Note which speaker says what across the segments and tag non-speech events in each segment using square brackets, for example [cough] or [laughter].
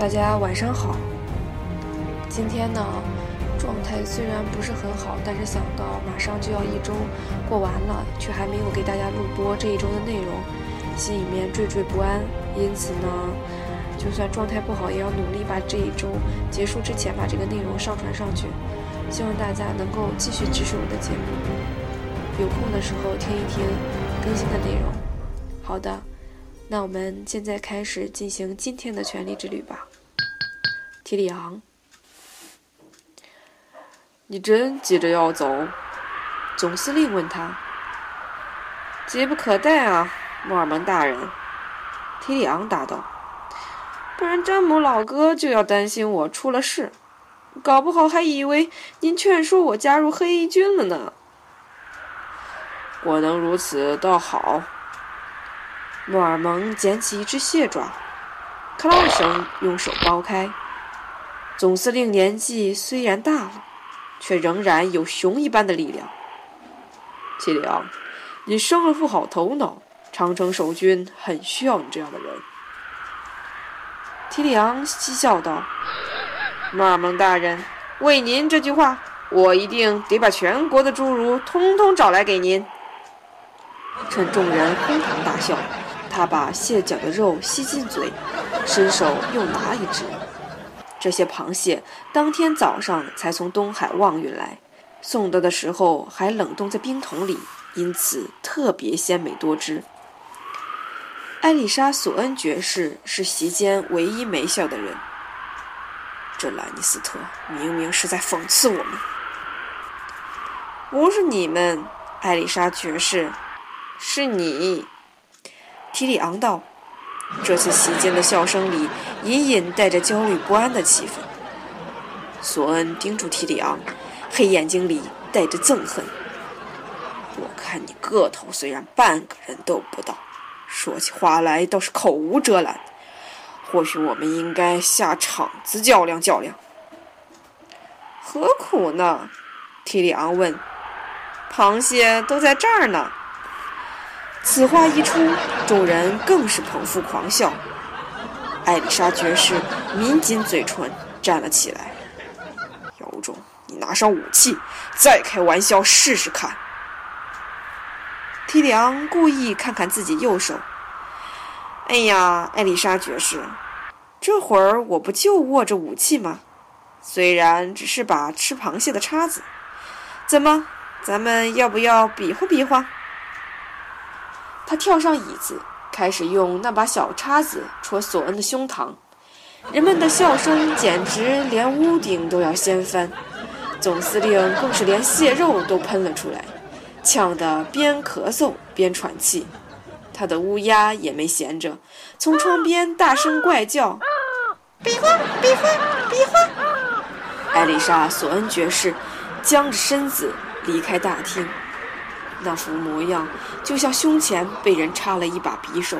Speaker 1: 大家晚上好。今天呢，状态虽然不是很好，但是想到马上就要一周过完了，却还没有给大家录播这一周的内容，心里面惴惴不安。因此呢，就算状态不好，也要努力把这一周结束之前把这个内容上传上去。希望大家能够继续支持我的节目，有空的时候听一听更新的内容。好的。那我们现在开始进行今天的权力之旅吧。提里昂，
Speaker 2: 你真急着要走？
Speaker 1: 总司令问他。
Speaker 2: 急不可待啊，莫尔蒙大人。
Speaker 1: 提里昂答道。
Speaker 2: 不然詹姆老哥就要担心我出了事，搞不好还以为您劝说我加入黑衣军了呢。我能如此倒好。
Speaker 1: 诺尔蒙捡起一只蟹爪，咔啦一声，用手剥开。总司令年纪虽然大了，却仍然有熊一般的力量。
Speaker 2: 齐里昂，你生了副好头脑，长城守军很需要你这样的人。
Speaker 1: 提里昂嬉笑道：“
Speaker 2: 马尔蒙大人，为您这句话，我一定得把全国的侏儒通通找来给您。”
Speaker 1: 趁众人哄堂大笑。他把蟹脚的肉吸进嘴，伸手又拿一只。这些螃蟹当天早上才从东海望运来，送到的时候还冷冻在冰桶里，因此特别鲜美多汁。艾丽莎·索恩爵士是席间唯一没笑的人。这兰尼斯特明明是在讽刺我们。
Speaker 2: 不是你们，艾丽莎爵士，是你。
Speaker 1: 提里昂道：“这次席间的笑声里，隐隐带着焦虑不安的气氛。”索恩盯住提里昂，黑眼睛里带着憎恨。“我看你个头虽然半个人都不到，说起话来倒是口无遮拦。或许我们应该下场子较量较量。”“
Speaker 2: 何苦呢？”提里昂问。“螃蟹都在这儿呢。”
Speaker 1: 此话一出，众人更是捧腹狂笑。艾丽莎爵士抿紧嘴唇，站了起来。有种，你拿上武器，再开玩笑试试看。提里昂故意看看自己右手。
Speaker 2: 哎呀，艾丽莎爵士，这会儿我不就握着武器吗？虽然只是把吃螃蟹的叉子。怎么，咱们要不要比划比划？
Speaker 1: 他跳上椅子，开始用那把小叉子戳索恩的胸膛。人们的笑声简直连屋顶都要掀翻，总司令更是连蟹肉都喷了出来，呛得边咳嗽边喘气。他的乌鸦也没闲着，从窗边大声怪叫：“
Speaker 2: 比划，比划，比划！”
Speaker 1: 艾丽莎·索恩爵士僵着身子离开大厅。那副模样，就像胸前被人插了一把匕首。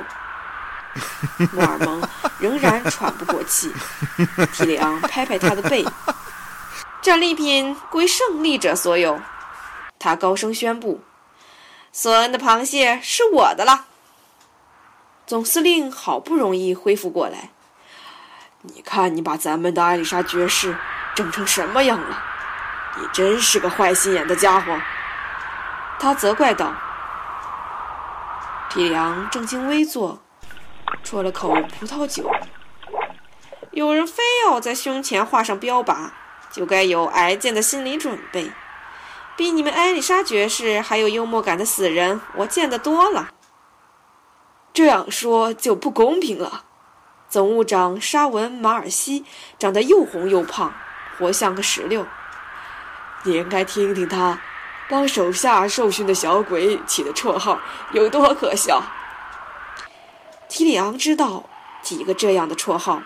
Speaker 1: 莫尔蒙 [laughs] 仍然喘不过气。提里昂拍拍他的背：“
Speaker 2: 战利品归胜利者所有。”他高声宣布：“索恩的螃蟹是我的了。”
Speaker 1: 总司令好不容易恢复过来：“你看，你把咱们的艾丽莎爵士整成什么样了？你真是个坏心眼的家伙。”他责怪道：“提里昂正襟危坐，啜了口葡萄酒。
Speaker 2: 有人非要在胸前画上标靶，就该有挨剑的心理准备。比你们艾丽莎爵士还有幽默感的死人，我见得多了。
Speaker 1: 这样说就不公平了。总务长沙文马尔西长得又红又胖，活像个石榴。你应该听听他。”帮手下受训的小鬼起的绰号有多可笑？提里昂知道几个这样的绰号，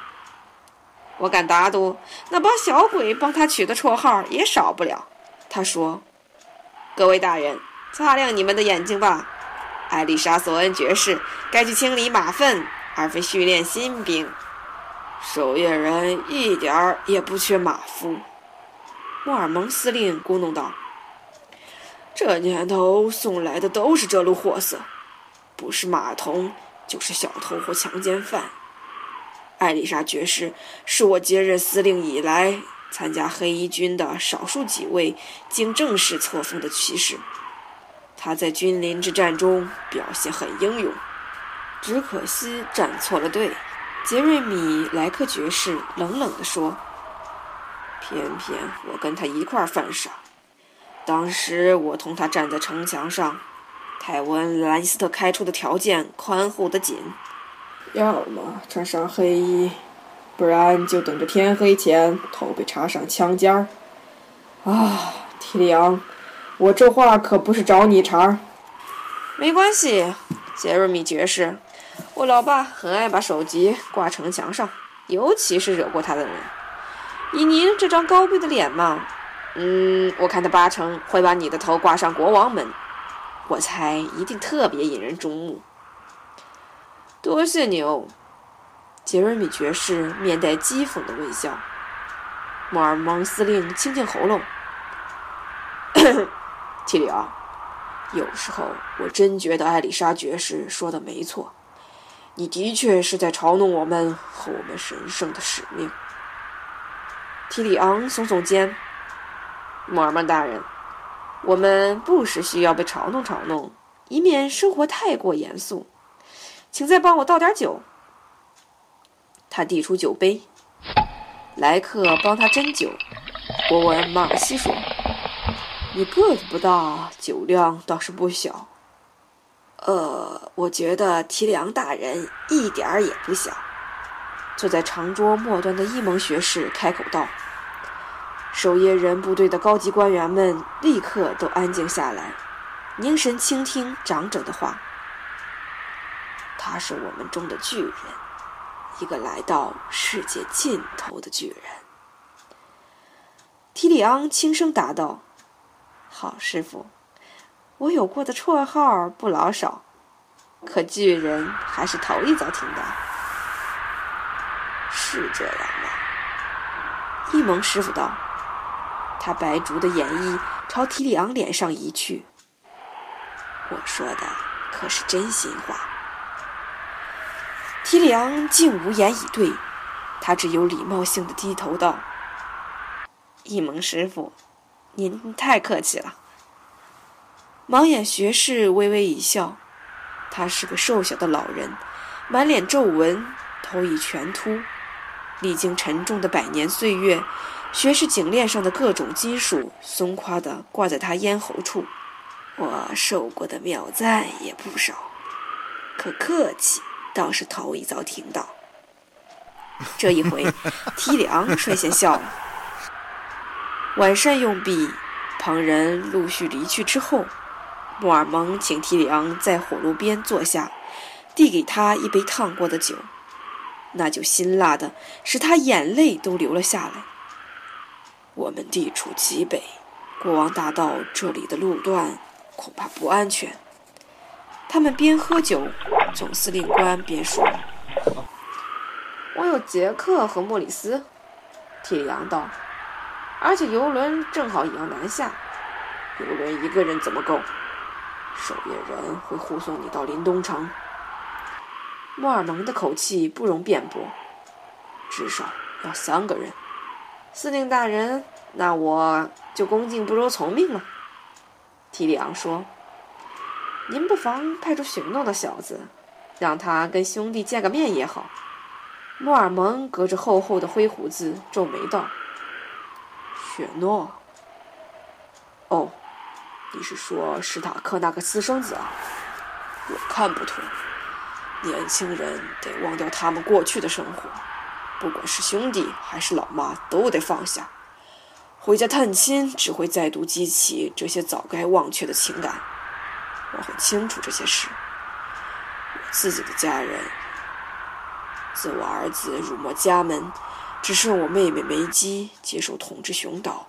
Speaker 2: 我敢打赌，那帮小鬼帮他取的绰号也少不了。他说：“各位大人，擦亮你们的眼睛吧！艾丽莎·索恩爵士该去清理马粪，而非训练新兵。
Speaker 1: 守夜人一点儿也不缺马夫。”莫尔蒙司令咕哝道。这年头送来的都是这路货色，不是马童就是小偷或强奸犯。
Speaker 2: 艾丽莎爵士是我接任司令以来参加黑衣军的少数几位经正式册封的骑士。他在君临之战中表现很英勇，只可惜站错了队。杰瑞米·莱克爵士冷冷地说：“偏偏我跟他一块犯傻。当时我同他站在城墙上，泰温·兰斯特开出的条件宽厚得紧。”要么穿上黑衣，不然就等着天黑前头被插上枪尖儿。啊，提里昂，我这话可不是找你茬儿。没关系，杰瑞米爵士，我老爸很爱把首级挂城墙上，尤其是惹过他的人。以您这张高贵的脸嘛，嗯，我看他八成会把你的头挂上国王门，我猜一定特别引人注目。多谢你哦，杰瑞米爵士面带讥讽的微笑。莫尔蒙司令清清喉咙。提里奥，有时候我真觉得艾丽莎爵士说的没错，你的确是在嘲弄我们和我们神圣的使命。提里昂耸耸肩。摩尔曼大人，我们不时需要被嘲弄嘲弄，以免生活太过严肃。请再帮我倒点酒。他递出酒杯，莱克帮他斟酒。博文马尔西说：“你个子不大，酒量倒是不小。”呃，我觉得提梁大人一点儿也不小。坐在长桌末端的伊蒙学士开口道：“守夜人部队的高级官员们立刻都安静下来，凝神倾听长者的话。”他是我们中的巨人，一个来到世界尽头的巨人。提里昂轻声答道：“好，师傅，我有过的绰号不老少，可巨人还是头一遭听到。是这样吗？”伊蒙师傅道。他白竹的眼翼朝提里昂脸上移去。我说的可是真心话。提里昂竟无言以对，他只有礼貌性的低头道：“一蒙师傅，您太客气了。”盲眼学士微微一笑，他是个瘦小的老人，满脸皱纹，头已全秃，历经沉重的百年岁月，学士颈链上的各种金属松垮的挂在他咽喉处。我受过的妙赞也不少，可客气。倒是头一遭听到，这一回，提里昂率先笑了。晚膳用毕，旁人陆续离去之后，莫尔蒙请提里昂在火炉边坐下，递给他一杯烫过的酒，那酒辛辣的使他眼泪都流了下来。我们地处极北，国王大道这里的路段恐怕不安全。他们边喝酒，总司令官边说：“我有杰克和莫里斯。”铁阳道：“而且游轮正好也要南下，游轮一个人怎么够？守夜人会护送你到林东城。”莫尔蒙的口气不容辩驳：“至少要三个人。”司令大人，那我就恭敬不如从命了。”提里昂说。您不妨派出雪诺的小子，让他跟兄弟见个面也好。莫尔蒙隔着厚厚的灰胡子皱眉道：“雪诺？哦，你是说史塔克那个私生子啊？我看不妥。年轻人得忘掉他们过去的生活，不管是兄弟还是老妈，都得放下。回家探亲只会再度激起这些早该忘却的情感。”我很清楚这些事。我自己的家人，自我儿子辱没家门，只剩我妹妹梅姬接受统治熊岛。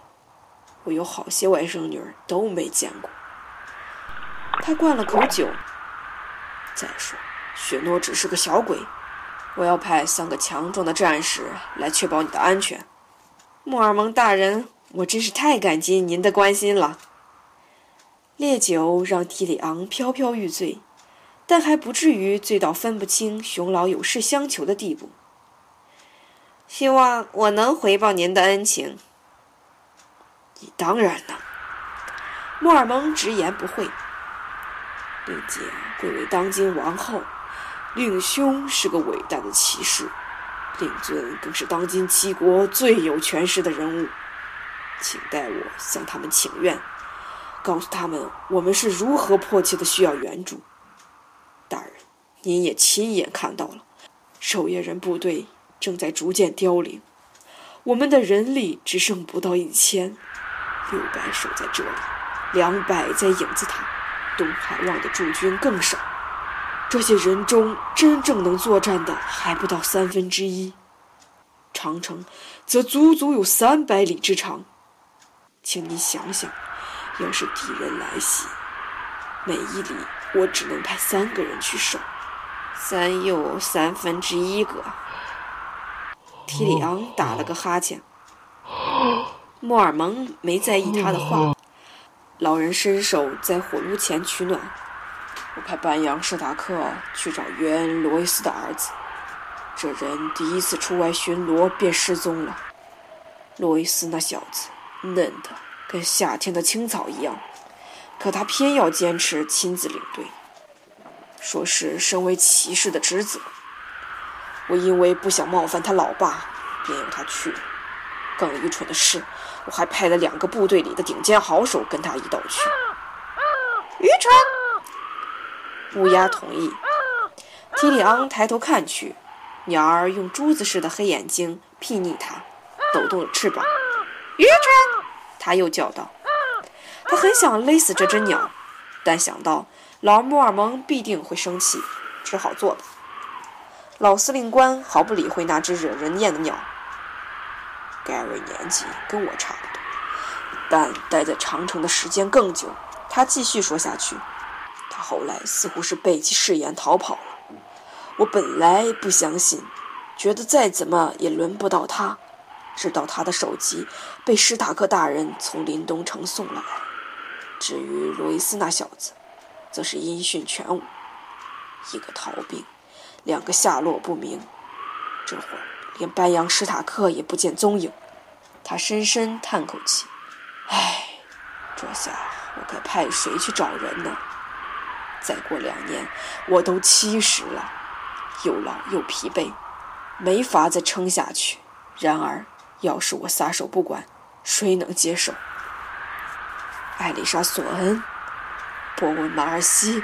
Speaker 2: 我有好些外甥女儿都没见过。他灌了口酒。再说，雪诺只是个小鬼。我要派三个强壮的战士来确保你的安全。莫尔蒙大人，我真是太感激您的关心了。烈酒让提里昂飘飘欲醉，但还不至于醉到分不清熊老有事相求的地步。希望我能回报您的恩情。
Speaker 3: 你当然能。莫尔蒙直言不讳。并且贵为当今王后，令兄是个伟大的骑士，令尊更是当今七国最有权势的人物。请代我向他们请愿，告诉他们我们是如何迫切的需要援助。大人，您也亲眼看到了，守夜人部队正在逐渐凋零，我们的人力只剩不到一千，六百守在这里，两百在影子塔，东海望的驻军更少。这些人中真正能作战的还不到三分之一，长城则足足有三百里之长。请你想想，要是敌人来袭，每一里我只能派三个人去守，
Speaker 2: 三又三分之一个。
Speaker 3: 提里昂打了个哈欠，莫尔蒙没在意他的话。老人伸手在火炉前取暖。我派班扬施塔克去找约恩·罗伊斯的儿子，这人第一次出外巡逻便失踪了。罗伊斯那小子。嫩的跟夏天的青草一样，可他偏要坚持亲自领队，说是身为骑士的职责。我因为不想冒犯他老爸，便由他去了。更愚蠢的是，我还派了两个部队里的顶尖好手跟他一道去。
Speaker 2: 愚
Speaker 3: 蠢！乌鸦同意。提里昂抬头看去，鸟儿用珠子似的黑眼睛睥睨他，抖动了翅膀。
Speaker 2: 愚蠢！
Speaker 3: 他又叫道。他很想勒死这只鸟，但想到老穆尔蒙必定会生气，只好作罢。老司令官毫不理会那只惹人厌的鸟。盖瑞年纪跟我差不多，但待在长城的时间更久。他继续说下去。他后来似乎是背弃誓言逃跑了。我本来不相信，觉得再怎么也轮不到他。直到他的首级被史塔克大人从林东城送了来。至于罗伊斯那小子，则是音讯全无，一个逃兵，两个下落不明。这会儿连班扬史塔克也不见踪影。他深深叹口气：“唉，这下我该派谁去找人呢？再过两年，我都七十了，又老又疲惫，没法再撑下去。然而……”要是我撒手不管，谁能接受？艾丽莎·索恩、波文·马尔西，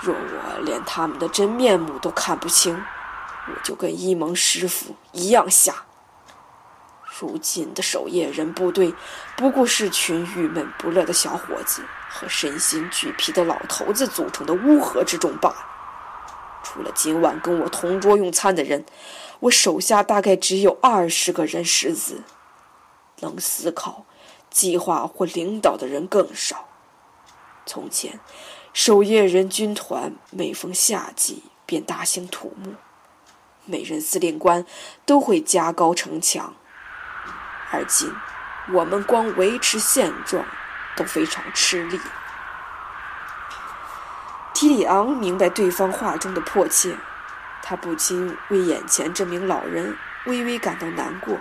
Speaker 3: 若我连他们的真面目都看不清，我就跟伊蒙师傅一样瞎。如今的守夜人部队，不过是群郁闷不乐的小伙子和身心俱疲的老头子组成的乌合之众罢了。除了今晚跟我同桌用餐的人。我手下大概只有二十个人识字，能思考、计划或领导的人更少。从前，守夜人军团每逢夏季便大兴土木，每任司令官都会加高城墙。而今，我们光维持现状都非常吃力。提里昂明白对方话中的迫切。他不禁为眼前这名老人微微感到难过。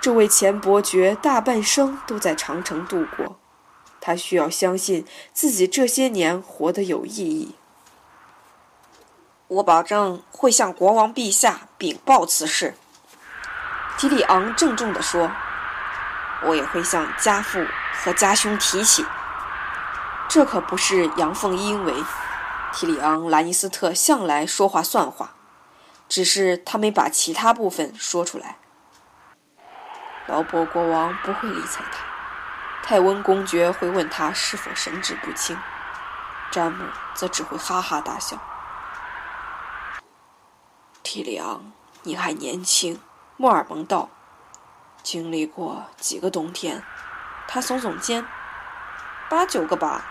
Speaker 3: 这位前伯爵大半生都在长城度过，他需要相信自己这些年活得有意义。
Speaker 2: 我保证会向国王陛下禀报此事。”
Speaker 3: 提里昂郑重地说，“我也会向家父和家兄提起。这可不是阳奉阴违。”提里昂·兰尼斯特向来说话算话，只是他没把其他部分说出来。劳勃国王不会理睬他，泰温公爵会问他是否神志不清，詹姆则只会哈哈大笑。提里昂，你还年轻，莫尔蒙道，经历过几个冬天？他耸耸肩，
Speaker 2: 八九个吧，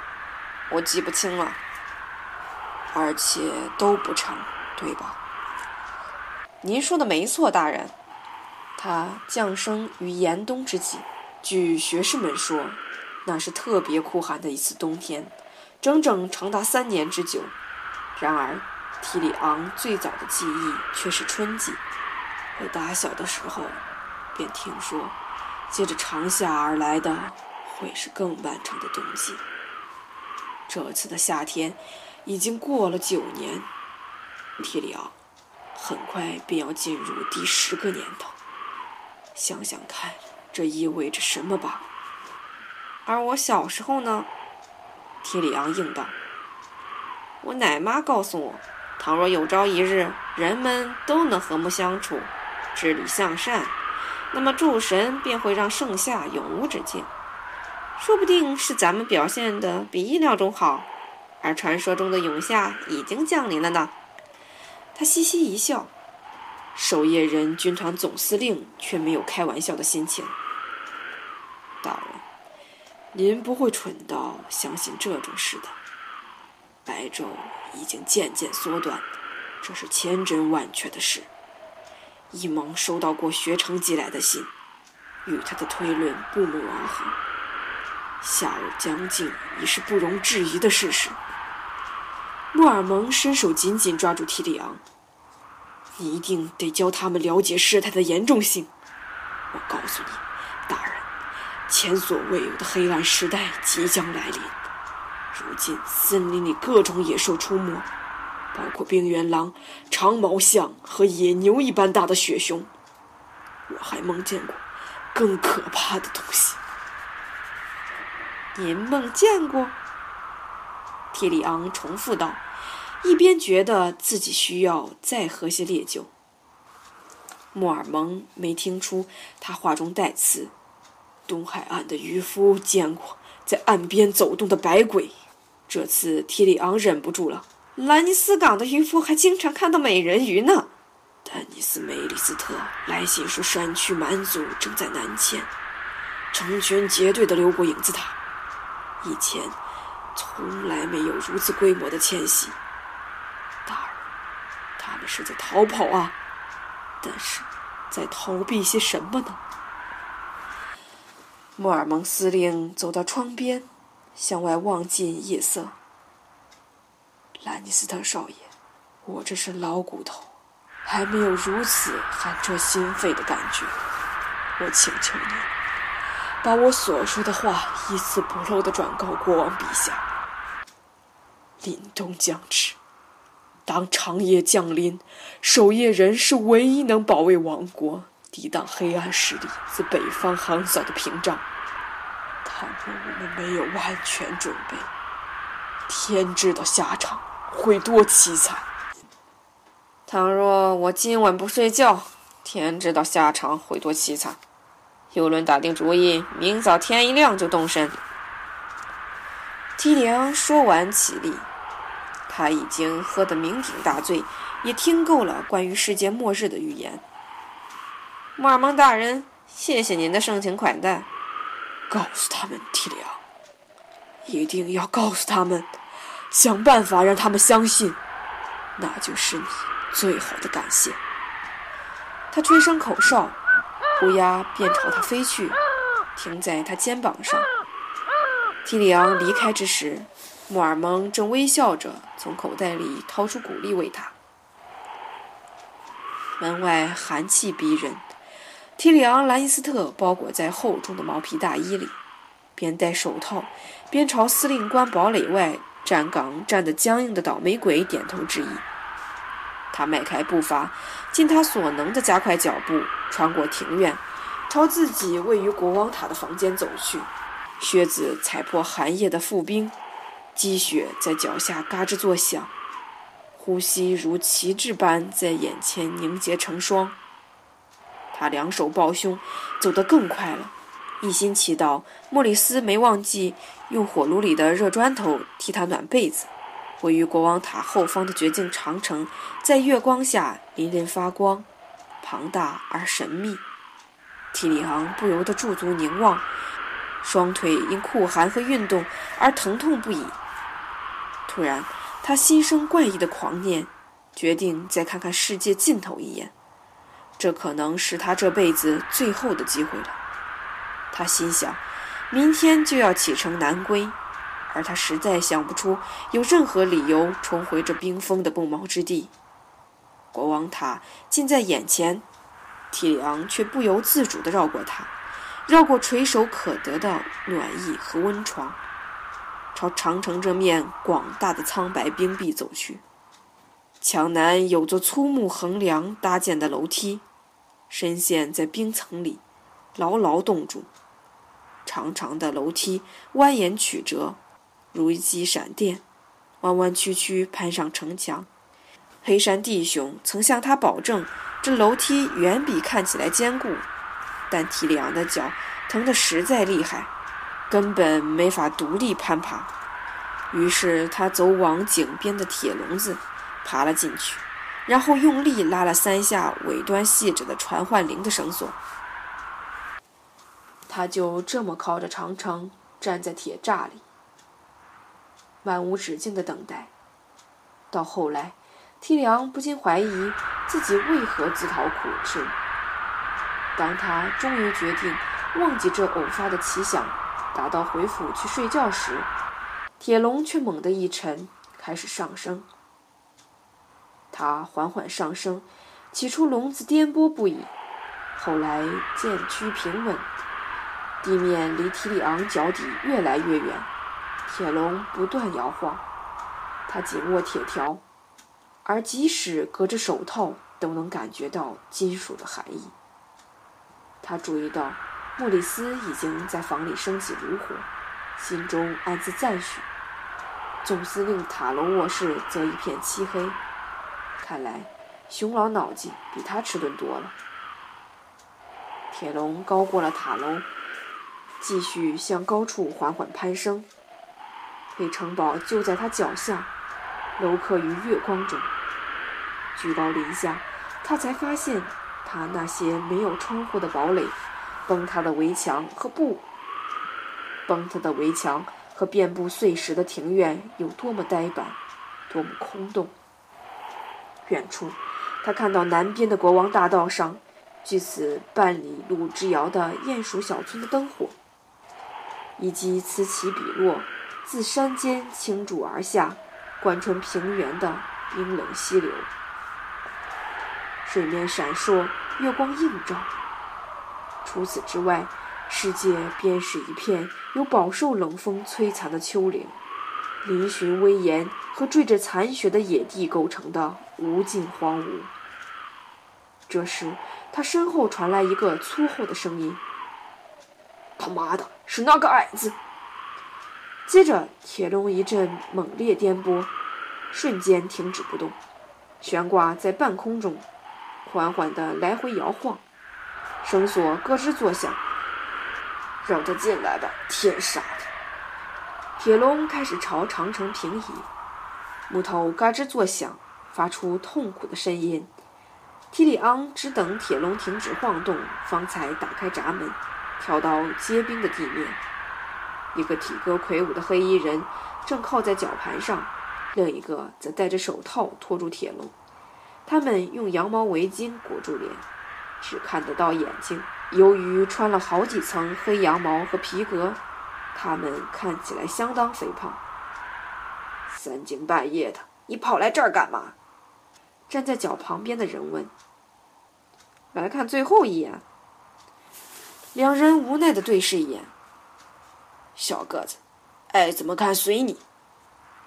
Speaker 2: 我记不清了。
Speaker 3: 而且都不成，对吧？
Speaker 2: 您说的没错，大人。
Speaker 3: 他降生于严冬之际，据学士们说，那是特别酷寒的一次冬天，整整长达三年之久。然而，提里昂最早的记忆却是春季，我打小的时候便听说，接着长夏而来的会是更漫长的冬季。这次的夏天已经过了九年，提里昂很快便要进入第十个年头。想想看，这意味着什么吧？
Speaker 2: 而我小时候呢？提里昂应道：“我奶妈告诉我，倘若有朝一日人们都能和睦相处，治理向善，那么诸神便会让盛夏永无止境。说不定是咱们表现的比意料中好，而传说中的永夏已经降临了呢。”
Speaker 3: 他嘻嘻一笑。守夜人军团总司令却没有开玩笑的心情。大人，您不会蠢到相信这种事的。白昼已经渐渐缩短，这是千真万确的事。一蒙收到过学成寄来的信，与他的推论不谋而合。夏日将近已是不容置疑的事实。莫尔蒙伸手紧紧抓住提里昂。你一定得教他们了解事态的严重性。我告诉你，大人，前所未有的黑暗时代即将来临。如今森林里各种野兽出没，包括冰原狼、长毛象和野牛一般大的雪熊。我还梦见过更可怕的东西。
Speaker 2: 您梦见过？
Speaker 3: 提里昂重复道。一边觉得自己需要再喝些烈酒，莫尔蒙没听出他话中带刺。东海岸的渔夫见过在岸边走动的白鬼，这次提里昂忍不住了。
Speaker 2: 兰尼斯港的渔夫还经常看到美人鱼呢。
Speaker 3: 丹尼斯·梅里斯特来信说，山区蛮族正在南迁，成群结队的流过影子塔。以前从来没有如此规模的迁徙。大人他们是在逃跑啊，但是在逃避些什么呢？莫尔蒙司令走到窗边，向外望进夜色。兰尼斯特少爷，我这是老骨头，还没有如此寒彻心肺的感觉。我请求你，把我所说的话一字不漏的转告国王陛下。凛冬将至。当长夜降临，守夜人是唯一能保卫王国、抵挡黑暗势力自北方横扫的屏障。倘若我们没有万全准备，天知道下场会多凄惨。
Speaker 2: 倘若我今晚不睡觉，天知道下场会多凄惨。尤伦打定主意，明早天一亮就动身。
Speaker 3: 提里昂说完，起立。他已经喝得酩酊大醉，也听够了关于世界末日的预言。
Speaker 2: 莫尔蒙大人，谢谢您的盛情款待。
Speaker 3: 告诉他们，提里昂，一定要告诉他们，想办法让他们相信，那就是你最好的感谢。他吹声口哨，乌鸦便朝他飞去，停在他肩膀上。提里昂离开之时。穆尔蒙正微笑着从口袋里掏出谷粒喂他。门外寒气逼人，提里昂·兰尼斯特包裹在厚重的毛皮大衣里，边戴手套，边朝司令官堡垒外站岗站得僵硬的倒霉鬼点头致意。他迈开步伐，尽他所能地加快脚步，穿过庭院，朝自己位于国王塔的房间走去。靴子踩破寒夜的覆冰。积雪在脚下嘎吱作响，呼吸如旗帜般在眼前凝结成霜。他两手抱胸，走得更快了，一心祈祷莫里斯没忘记用火炉里的热砖头替他暖被子。位于国王塔后方的绝境长城，在月光下粼粼发光，庞大而神秘。提里昂不由得驻足凝望，双腿因酷寒和运动而疼痛不已。突然，他心生怪异的狂念，决定再看看世界尽头一眼。这可能是他这辈子最后的机会了。他心想，明天就要启程南归，而他实在想不出有任何理由重回这冰封的不毛之地。国王塔近在眼前，提里昂却不由自主地绕过他，绕过垂手可得的暖意和温床，朝长城这面广大的苍白冰壁走去。墙南有座粗木横梁搭建的楼梯，深陷在冰层里，牢牢冻住。长长的楼梯蜿蜒曲折，如一记闪电，弯弯曲曲攀上城墙。黑山弟兄曾向他保证，这楼梯远比看起来坚固，但提里昂的脚疼得实在厉害，根本没法独立攀爬。于是他走往井边的铁笼子，爬了进去，然后用力拉了三下尾端系着的传唤铃的绳索。他就这么靠着长城站在铁栅里，漫无止境的等待。到后来，梯良不禁怀疑自己为何自讨苦吃。当他终于决定忘记这偶发的奇想，打道回府去睡觉时，铁笼却猛地一沉，开始上升。它缓缓上升，起初笼子颠簸不已，后来渐趋平稳。地面离提里昂脚底越来越远，铁笼不断摇晃，他紧握铁条，而即使隔着手套都能感觉到金属的寒意。他注意到莫里斯已经在房里升起炉火，心中暗自赞许。总司令塔楼卧室则一片漆黑，看来熊老脑筋比他迟钝多了。铁笼高过了塔楼。继续向高处缓缓攀升，黑城堡就在他脚下，镂刻于月光中。居高临下，他才发现，他那些没有窗户的堡垒，崩塌的围墙和不崩塌的围墙和遍布碎石的庭院有多么呆板，多么空洞。远处，他看到南边的国王大道上，距此半里路之遥的鼹鼠小村的灯火。以及此起彼落，自山间倾注而下，贯穿平原的冰冷溪流。水面闪烁，月光映照。除此之外，世界便是一片由饱受冷风摧残的丘陵、嶙峋危岩和缀着残雪的野地构成的无尽荒芜。这时，他身后传来一个粗厚的声音。他妈的，是那个矮子！接着，铁笼一阵猛烈颠簸，瞬间停止不动，悬挂在半空中，缓缓地来回摇晃，绳索咯吱作响。让他进来吧，天杀的！铁笼开始朝长城平移，木头嘎吱作响，发出痛苦的声音。提里昂只等铁笼停止晃动，方才打开闸门。跳到结冰的地面，一个体格魁梧的黑衣人正靠在绞盘上，另一个则戴着手套托住铁笼。他们用羊毛围巾裹住脸，只看得到眼睛。由于穿了好几层黑羊毛和皮革，他们看起来相当肥胖。三更半夜的，你跑来这儿干嘛？站在脚旁边的人问。来看最后一眼。两人无奈地对视一眼。小个子，爱怎么看随你。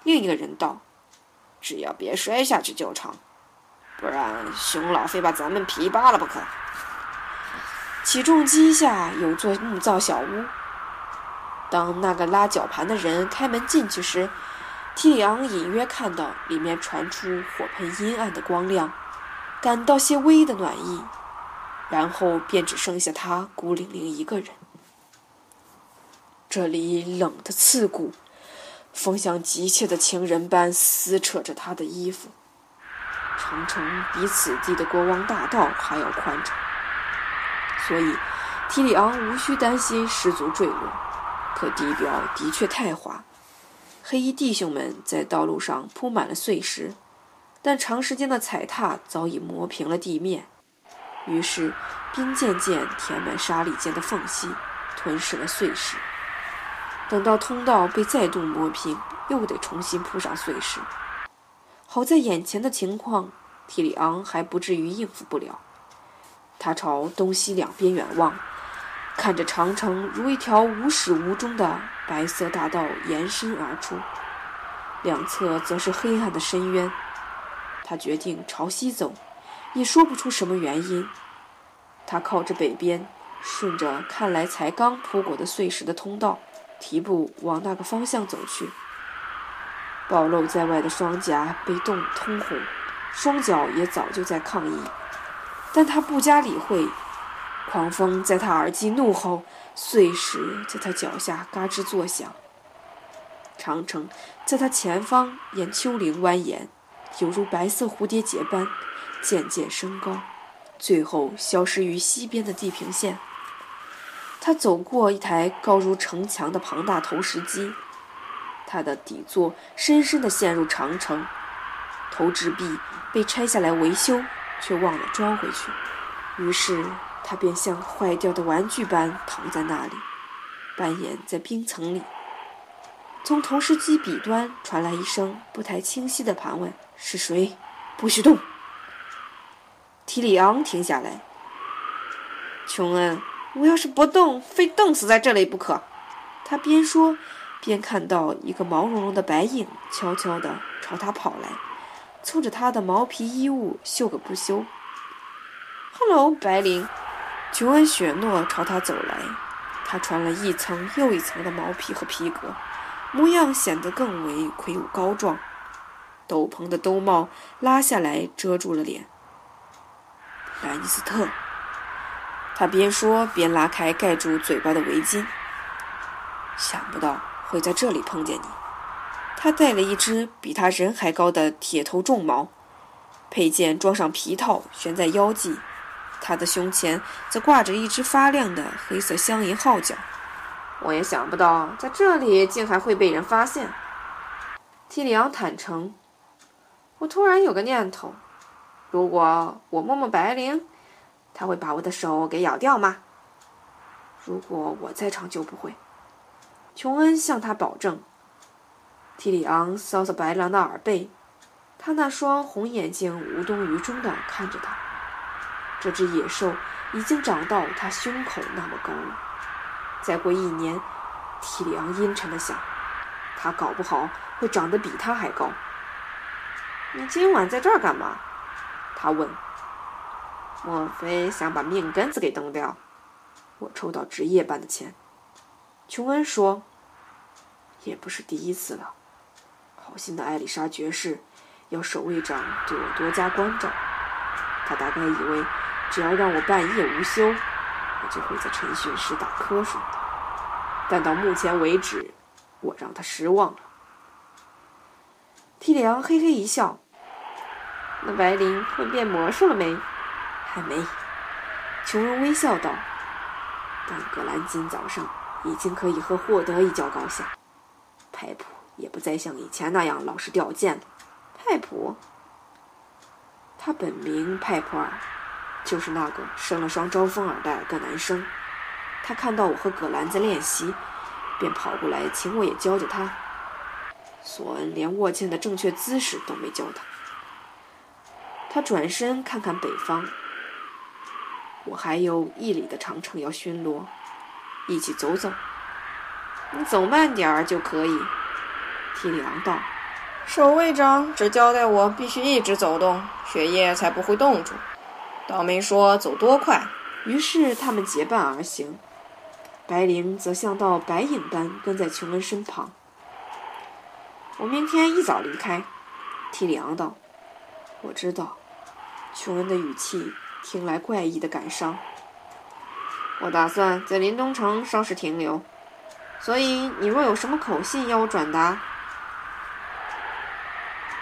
Speaker 3: 另一个人道：“只要别摔下去就成，不然熊老非把咱们皮扒了不可。”起重机下有座木造小屋。当那个拉绞盘的人开门进去时，提里昂隐约看到里面传出火盆阴暗的光亮，感到些微的暖意。然后便只剩下他孤零零一个人。这里冷得刺骨，风像急切的情人般撕扯着他的衣服。长城比此地的国王大道还要宽敞，所以提里昂无需担心失足坠落。可地表的确太滑，黑衣弟兄们在道路上铺满了碎石，但长时间的踩踏早已磨平了地面。于是，冰渐渐填满沙砾间的缝隙，吞噬了碎石。等到通道被再度磨平，又得重新铺上碎石。好在眼前的情况，提里昂还不至于应付不了。他朝东西两边远望，看着长城如一条无始无终的白色大道延伸而出，两侧则是黑暗的深渊。他决定朝西走，也说不出什么原因。他靠着北边，顺着看来才刚铺过的碎石的通道，提步往那个方向走去。暴露在外的双颊被冻通红，双脚也早就在抗议，但他不加理会。狂风在他耳际怒吼，碎石在他脚下嘎吱作响。长城在他前方沿丘陵蜿蜒。犹如白色蝴蝶结般渐渐升高，最后消失于西边的地平线。他走过一台高如城墙的庞大投石机，它的底座深深地陷入长城，投掷臂被拆下来维修，却忘了装回去。于是他便像坏掉的玩具般躺在那里，扮演在冰层里。从投石机彼端传来一声不太清晰的盘问。是谁？不许动！提里昂停下来。琼恩，我要是不动，非冻死在这里不可。他边说，边看到一个毛茸茸的白影悄悄地朝他跑来，凑着他的毛皮衣物嗅个不休。“Hello，白灵。”琼恩·雪诺朝他走来，他穿了一层又一层的毛皮和皮革，模样显得更为魁梧高壮。斗篷的兜帽拉下来，遮住了脸。莱尼斯特，他边说边拉开盖住嘴巴的围巾。想不到会在这里碰见你。他带了一只比他人还高的铁头重矛，佩剑装上皮套悬在腰际，他的胸前则挂着一只发亮的黑色镶银号角。我也想不到在这里竟还会被人发现。提里昂坦诚。我突然有个念头：如果我摸摸白灵，他会把我的手给咬掉吗？如果我在场就不会。琼恩向他保证。提里昂搔搔白狼的耳背，他那双红眼睛无动于衷地看着他。这只野兽已经长到他胸口那么高了。再过一年，提里昂阴沉地想，他搞不好会长得比他还高。你今晚在这儿干嘛？他问。莫非想把命根子给蹬掉？我抽到值夜班的钱。琼恩说。也不是第一次了。好心的艾丽莎爵士要守卫长对我多加关照。他大概以为只要让我半夜无休，我就会在晨训时打瞌睡。但到目前为止，我让他失望了。提里昂嘿嘿一笑。那白灵会变魔术了没？还没。琼恩微笑道。但葛兰今早上已经可以和霍德一较高下。派普也不再像以前那样老是掉剑了。派普？他本名派普尔，就是那个生了双招风耳的矮个男生。他看到我和葛兰在练习，便跑过来请我也教教他。索恩连握剑的正确姿势都没教他。他转身看看北方，我还有一里的长城要巡逻，一起走走。你走慢点儿就可以。提里昂道：“
Speaker 4: 守卫长只交代我必须一直走动，血液才不会冻住，倒没说走多快。”
Speaker 3: 于是他们结伴而行，白灵则像道白影般跟在琼恩身旁。我明天一早离开。提里昂道：“我知道。”琼恩的语气听来怪异的感伤。我打算在林东城稍事停留，所以你若有什么口信要我转达，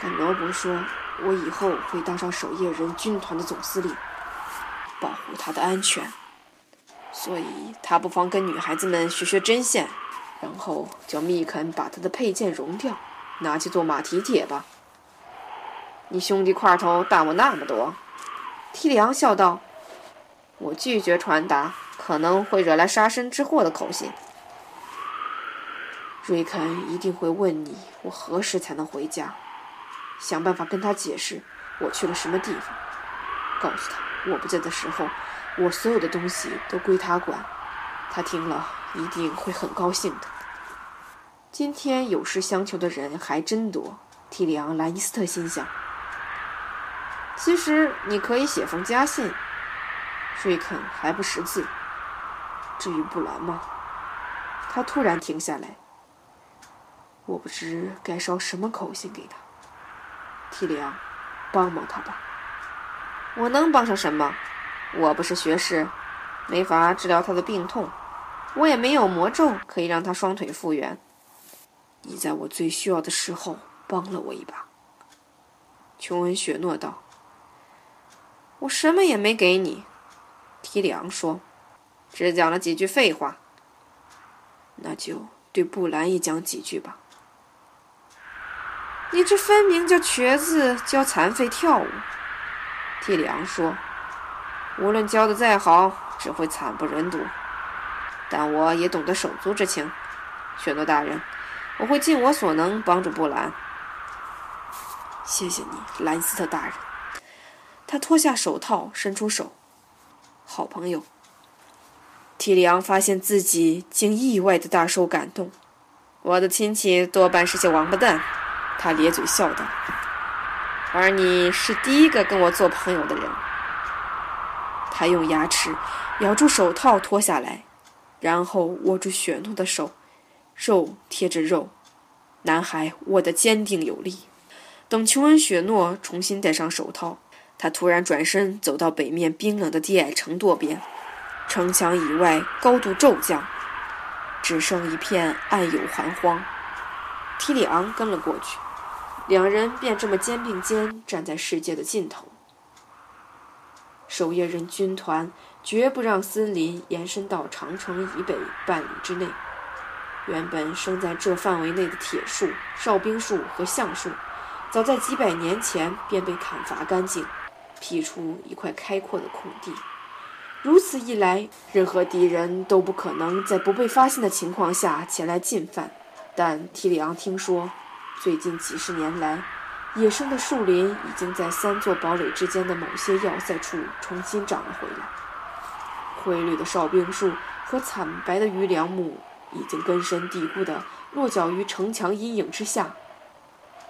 Speaker 3: 跟罗伯说，我以后会当上守夜人军团的总司令，保护他的安全。所以他不妨跟女孩子们学学针线，然后叫密肯把他的佩剑熔掉，拿去做马蹄铁吧。你兄弟块头大我那么多。提里昂笑道：“我拒绝传达可能会惹来杀身之祸的口信。瑞肯一定会问你我何时才能回家，想办法跟他解释我去了什么地方，告诉他我不在的时候我所有的东西都归他管，他听了一定会很高兴的。今天有事相求的人还真多，提里昂·莱尼斯特心想。其实你可以写封家信，瑞肯还不识字。至于布兰吗？他突然停下来。我不知该捎什么口信给他。提里昂，帮帮他吧。
Speaker 2: 我能帮上什么？我不是学士，没法治疗他的病痛。我也没有魔咒可以让他双腿复原。
Speaker 3: 你在我最需要的时候帮了我一把。琼恩·雪诺道。
Speaker 2: 我什么也没给你，提里昂说，只讲了几句废话。
Speaker 3: 那就对布兰也讲几句吧。
Speaker 2: 你这分明叫瘸子教残废跳舞，提里昂说。无论教的再好，只会惨不忍睹。但我也懂得手足之情，雪诺大人，我会尽我所能帮助布兰。
Speaker 3: 谢谢你，兰斯特大人。他脱下手套，伸出手。好朋友。提里昂发现自己竟意外的大受感动。
Speaker 2: 我的亲戚多半是些王八蛋，他咧嘴笑道。而你是第一个跟我做朋友的人。
Speaker 3: 他用牙齿咬住手套，脱下来，然后握住雪诺的手，肉贴着肉，男孩握得坚定有力。等琼恩·雪诺重新戴上手套，他突然转身走到北面冰冷的低矮城垛边，城墙以外高度骤降，只剩一片暗有寒荒。提里昂跟了过去，两人便这么肩并肩站在世界的尽头。守夜人军团绝不让森林延伸到长城以北半里之内。原本生在这范围内的铁树、哨兵树和橡树，早在几百年前便被砍伐干净，辟出一块开阔的空地。如此一来，任何敌人都不可能在不被发现的情况下前来进犯。但提里昂听说，最近几十年来，野生的树林已经在三座堡垒之间的某些要塞处重新长了回来。灰绿的哨兵树和惨白的榆梁木已经根深蒂固地落脚于城墙阴影之下。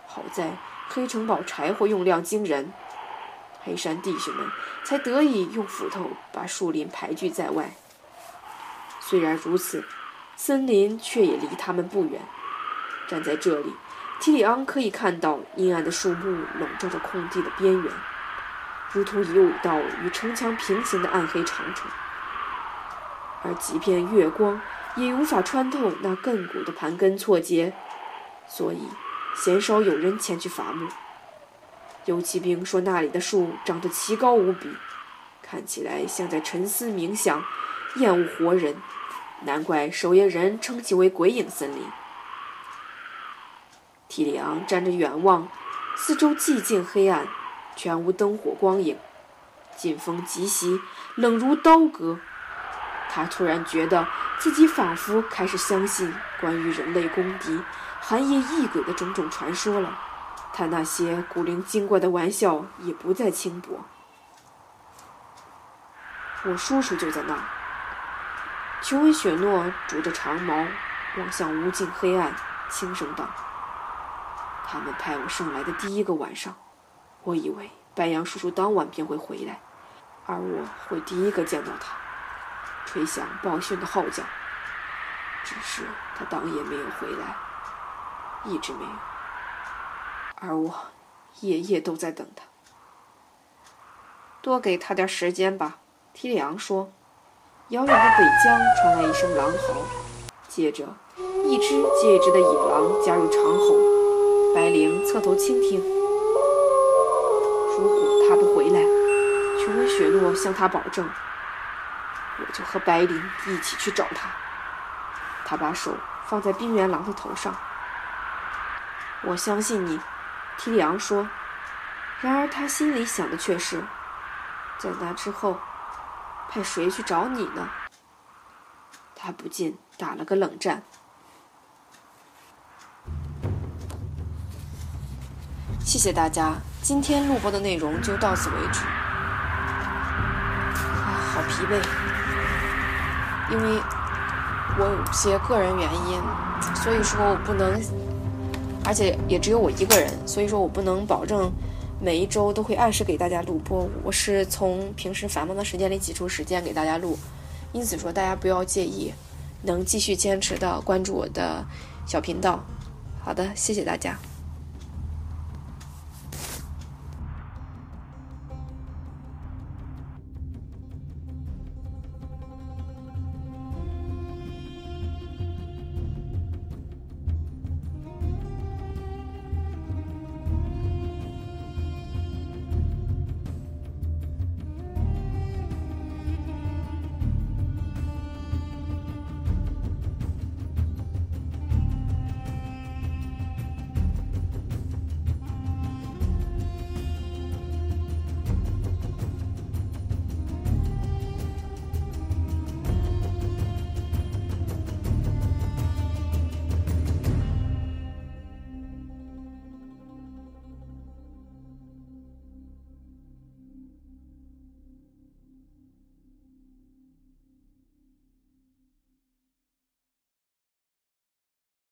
Speaker 3: 好在黑城堡柴火用量惊人，黑山弟兄们才得以用斧头把树林排拒在外。虽然如此，森林却也离他们不远。站在这里。提里昂可以看到阴暗的树木笼罩着空地的边缘，如同一道与城墙平行的暗黑长城。而即便月光也无法穿透那亘古的盘根错节，所以鲜少有人前去伐木。游骑兵说那里的树长得奇高无比，看起来像在沉思冥想，厌恶活人。难怪守夜人称其为鬼影森林。提里昂站着远望，四周寂静黑暗，全无灯火光影。劲风疾袭，冷如刀割。他突然觉得自己仿佛开始相信关于人类公敌、寒夜异鬼的种种传说了。他那些古灵精怪的玩笑也不再轻薄。我叔叔就在那儿。琼恩·雪诺拄着长矛，望向无尽黑暗，轻声道。他们派我上来的第一个晚上，我以为白杨叔叔当晚便会回来，而我会第一个见到他，吹响报讯的号角。只是他当夜没有回来，一直没有，而我夜夜都在等他。
Speaker 2: 多给他点时间吧，提里昂说。
Speaker 3: 遥远的北疆传来一声狼嚎，接着一只接一只的野狼加入长吼。白灵侧头倾听。如果他不回来，琼恩·雪诺向他保证，我就和白灵一起去找他。他把手放在冰原狼的头上。我相信你，提里昂说。然而他心里想的却是，在那之后，派谁去找你呢？他不禁打了个冷战。谢谢大家，今天录播的内容就到此为止。啊，好疲
Speaker 1: 惫，因为我有些个人原因，所以说我不能，而且也只有我一个人，所以说我不能保证每一周都会按时给大家录播。我是从平时繁忙的时间里挤出时间给大家录，因此说大家不要介意，能继续坚持的关注我的小频道。好的，谢谢大家。